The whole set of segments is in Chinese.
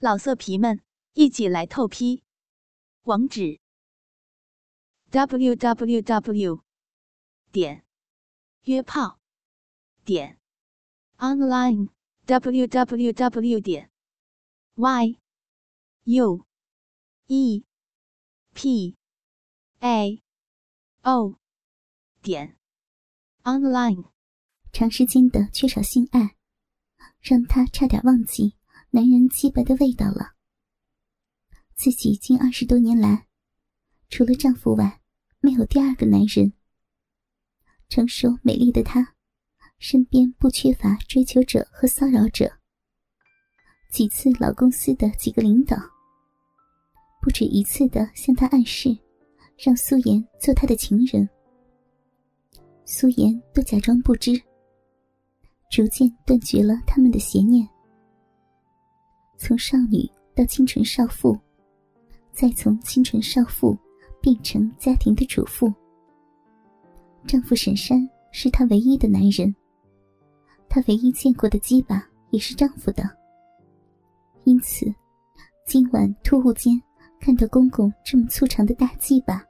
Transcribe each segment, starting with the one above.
老色皮们，一起来透批！网址：w w w 点约炮点 online w w w 点 y u e p a o 点 online。长时间的缺少性爱，让他差点忘记。男人鸡巴的味道了。自己近二十多年来，除了丈夫外，没有第二个男人。成熟美丽的她，身边不缺乏追求者和骚扰者。几次老公司的几个领导，不止一次的向她暗示，让苏妍做他的情人。苏妍都假装不知，逐渐断绝了他们的邪念。从少女到清纯少妇，再从清纯少妇变成家庭的主妇。丈夫沈山是她唯一的男人，她唯一见过的鸡巴也是丈夫的。因此，今晚突兀间看到公公这么粗长的大鸡巴，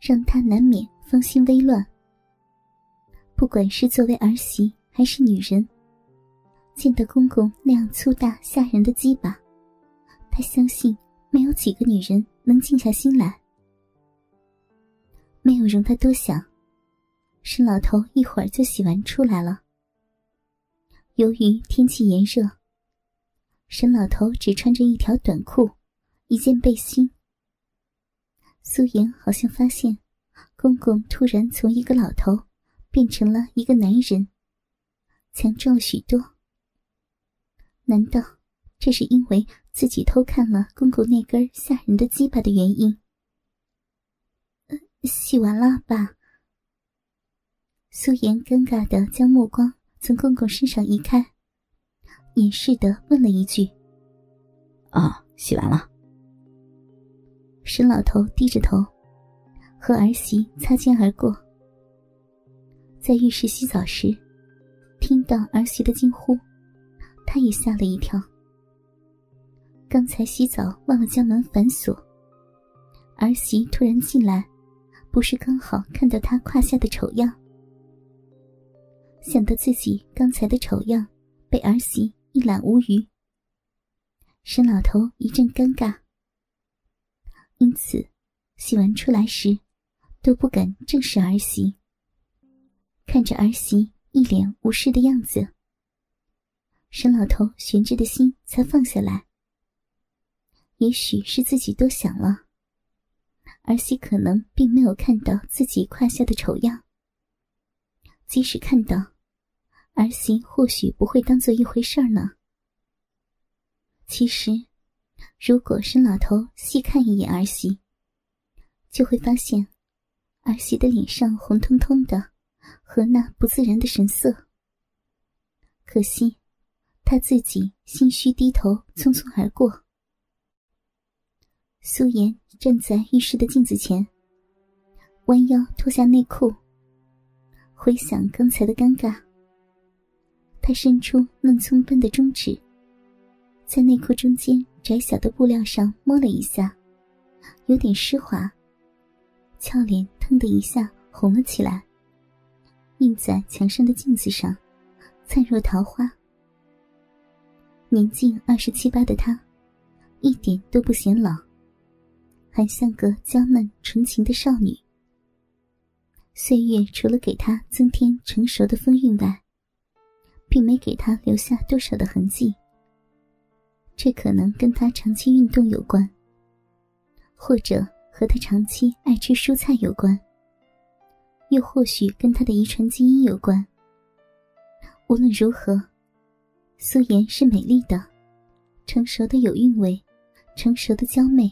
让她难免芳心微乱。不管是作为儿媳还是女人。见到公公那样粗大吓人的鸡巴，他相信没有几个女人能静下心来。没有容他多想，沈老头一会儿就洗完出来了。由于天气炎热，沈老头只穿着一条短裤，一件背心。苏颜好像发现，公公突然从一个老头变成了一个男人，强壮了许多。难道这是因为自己偷看了公公那根吓人的鸡巴的原因？洗完了吧？苏妍尴尬的将目光从公公身上移开，掩饰的问了一句：“啊，洗完了。”沈老头低着头，和儿媳擦肩而过，在浴室洗澡时，听到儿媳的惊呼。他也吓了一跳。刚才洗澡忘了将门反锁，儿媳突然进来，不是刚好看到他胯下的丑样？想到自己刚才的丑样被儿媳一览无余，沈老头一阵尴尬，因此洗完出来时都不敢正视儿媳，看着儿媳一脸无视的样子。沈老头悬着的心才放下来。也许是自己多想了，儿媳可能并没有看到自己胯下的丑样。即使看到，儿媳或许不会当做一回事儿呢。其实，如果沈老头细看一眼儿媳，就会发现，儿媳的脸上红彤彤的，和那不自然的神色。可惜。他自己心虚低头，匆匆而过。苏妍站在浴室的镜子前，弯腰脱下内裤。回想刚才的尴尬，她伸出嫩葱般的中指，在内裤中间窄小的布料上摸了一下，有点湿滑。俏脸腾的一下红了起来，映在墙上的镜子上，灿若桃花。年近二十七八的她，一点都不显老，还像个娇嫩纯情的少女。岁月除了给她增添成熟的风韵外，并没给她留下多少的痕迹。这可能跟她长期运动有关，或者和她长期爱吃蔬菜有关，又或许跟她的遗传基因有关。无论如何。苏颜是美丽的，成熟的有韵味，成熟的娇媚。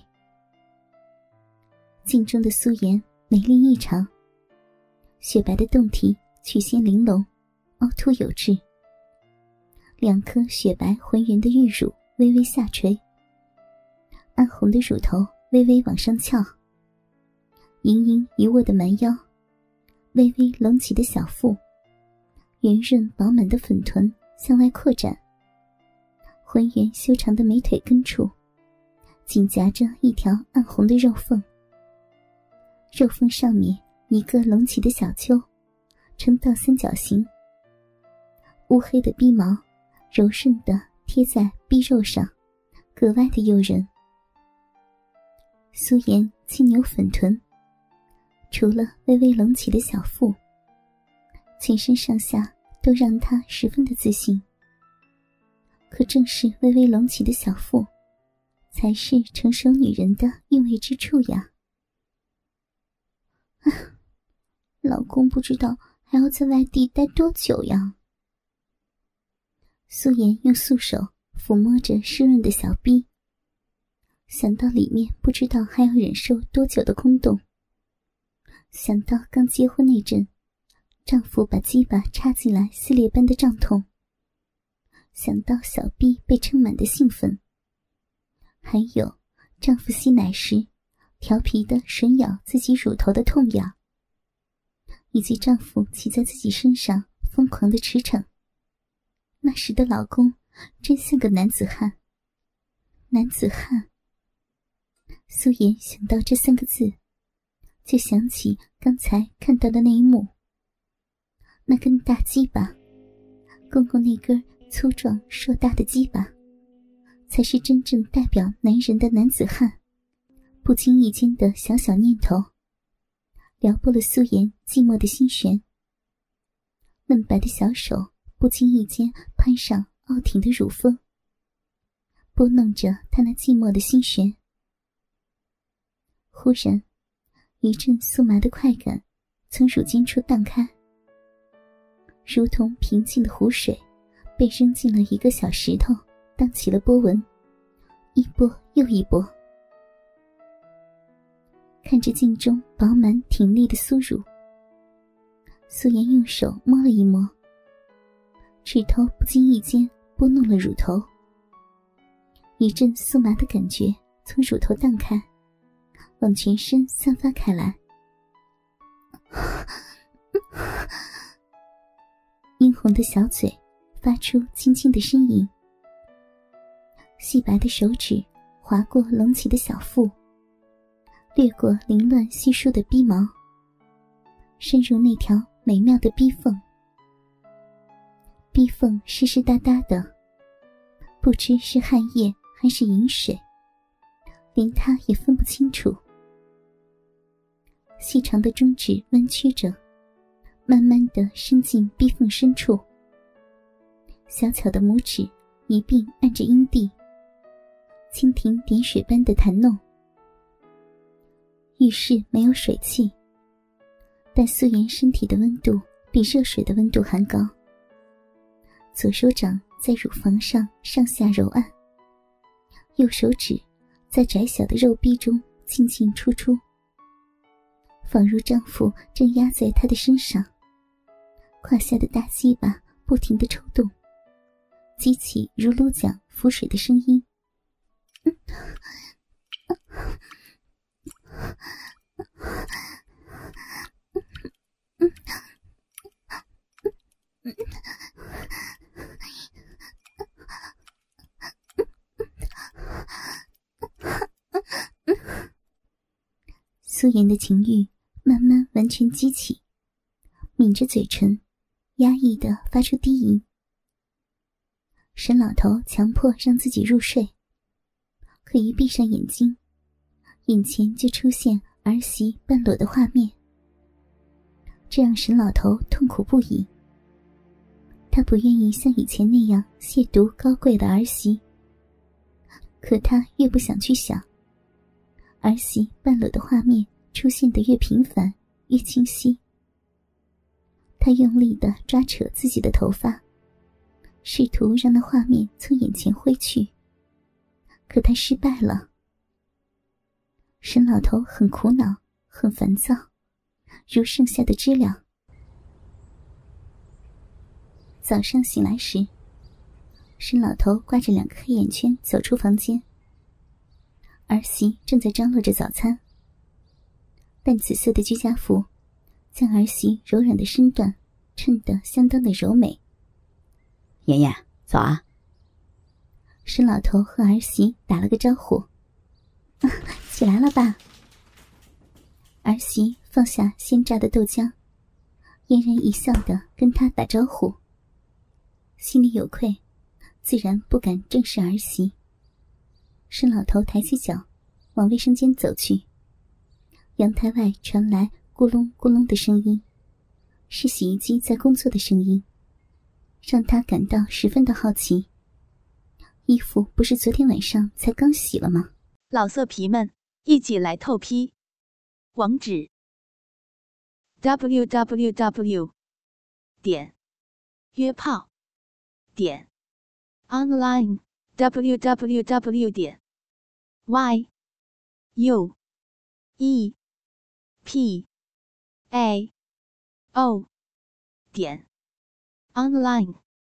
镜中的苏颜美丽异常，雪白的胴体曲线玲珑，凹凸有致。两颗雪白浑圆的玉乳微微下垂，暗红的乳头微微往上翘，盈盈一握的蛮腰，微微隆起的小腹，圆润饱满的粉臀。向外扩展，浑圆修长的美腿根处，紧夹着一条暗红的肉缝。肉缝上面一个隆起的小丘，呈倒三角形。乌黑的逼毛，柔顺的贴在逼肉上，格外的诱人。素颜轻扭粉臀，除了微微隆起的小腹，全身上下都让她十分的自信。可正是微微隆起的小腹，才是成熟女人的韵味之处呀！老公不知道还要在外地待多久呀？素颜用素手抚摸着湿润的小臂，想到里面不知道还要忍受多久的空洞，想到刚结婚那阵，丈夫把鸡巴插进来撕裂般的胀痛。想到小臂被撑满的兴奋，还有丈夫吸奶时调皮的吮咬自己乳头的痛痒，以及丈夫骑在自己身上疯狂的驰骋，那时的老公真像个男子汉。男子汉。苏颜想到这三个字，就想起刚才看到的那一幕。那根大鸡巴，公公那根。粗壮硕大的鸡巴，才是真正代表男人的男子汉。不经意间的小小念头，撩拨了素颜寂寞的心弦。嫩白的小手不经意间攀上傲挺的乳峰，拨弄着他那寂寞的心弦。忽然，一阵酥麻的快感从乳尖处荡开，如同平静的湖水。被扔进了一个小石头，荡起了波纹，一波又一波。看着镜中饱满挺立的酥乳，素颜用手摸了一摸，指头不经意间拨弄了乳头，一阵酥麻的感觉从乳头荡开，往全身散发开来。殷红的小嘴。发出轻轻的呻吟，细白的手指划过隆起的小腹，掠过凌乱稀疏的逼毛，深入那条美妙的逼缝。逼缝湿湿哒哒的，不知是汗液还是饮水，连他也分不清楚。细长的中指弯曲着，慢慢的伸进逼缝深处。小巧的拇指一并按着阴蒂，蜻蜓点水般的弹弄。浴室没有水汽，但素颜身体的温度比热水的温度还高。左手掌在乳房上上下揉按，右手指在窄小的肉壁中进进出出，仿如丈夫正压在她的身上，胯下的大鸡巴不停的抽动。激起如芦桨浮水的声音。苏颜的情欲慢慢完全激起，抿着嘴唇，压抑的发出低吟。沈老头强迫让自己入睡，可一闭上眼睛，眼前就出现儿媳半裸的画面，这让沈老头痛苦不已。他不愿意像以前那样亵渎高贵的儿媳，可他越不想去想，儿媳半裸的画面出现的越频繁，越清晰。他用力的抓扯自己的头发。试图让那画面从眼前挥去，可他失败了。沈老头很苦恼，很烦躁，如剩下的知了。早上醒来时，沈老头挂着两个黑眼圈走出房间，儿媳正在张罗着早餐。淡紫色的居家服，将儿媳柔软的身段衬得相当的柔美。妍妍，早啊！沈老头和儿媳打了个招呼：“起来了吧？”儿媳放下鲜榨的豆浆，嫣然一笑的跟他打招呼。心里有愧，自然不敢正视儿媳。沈老头抬起脚，往卫生间走去。阳台外传来咕隆咕隆的声音，是洗衣机在工作的声音，让他感到十分的好奇。衣服不是昨天晚上才刚洗了吗？老色皮们，一起来透批！网址：w w w. 点约炮点 online w w w. 点 y u e p a o 点 online。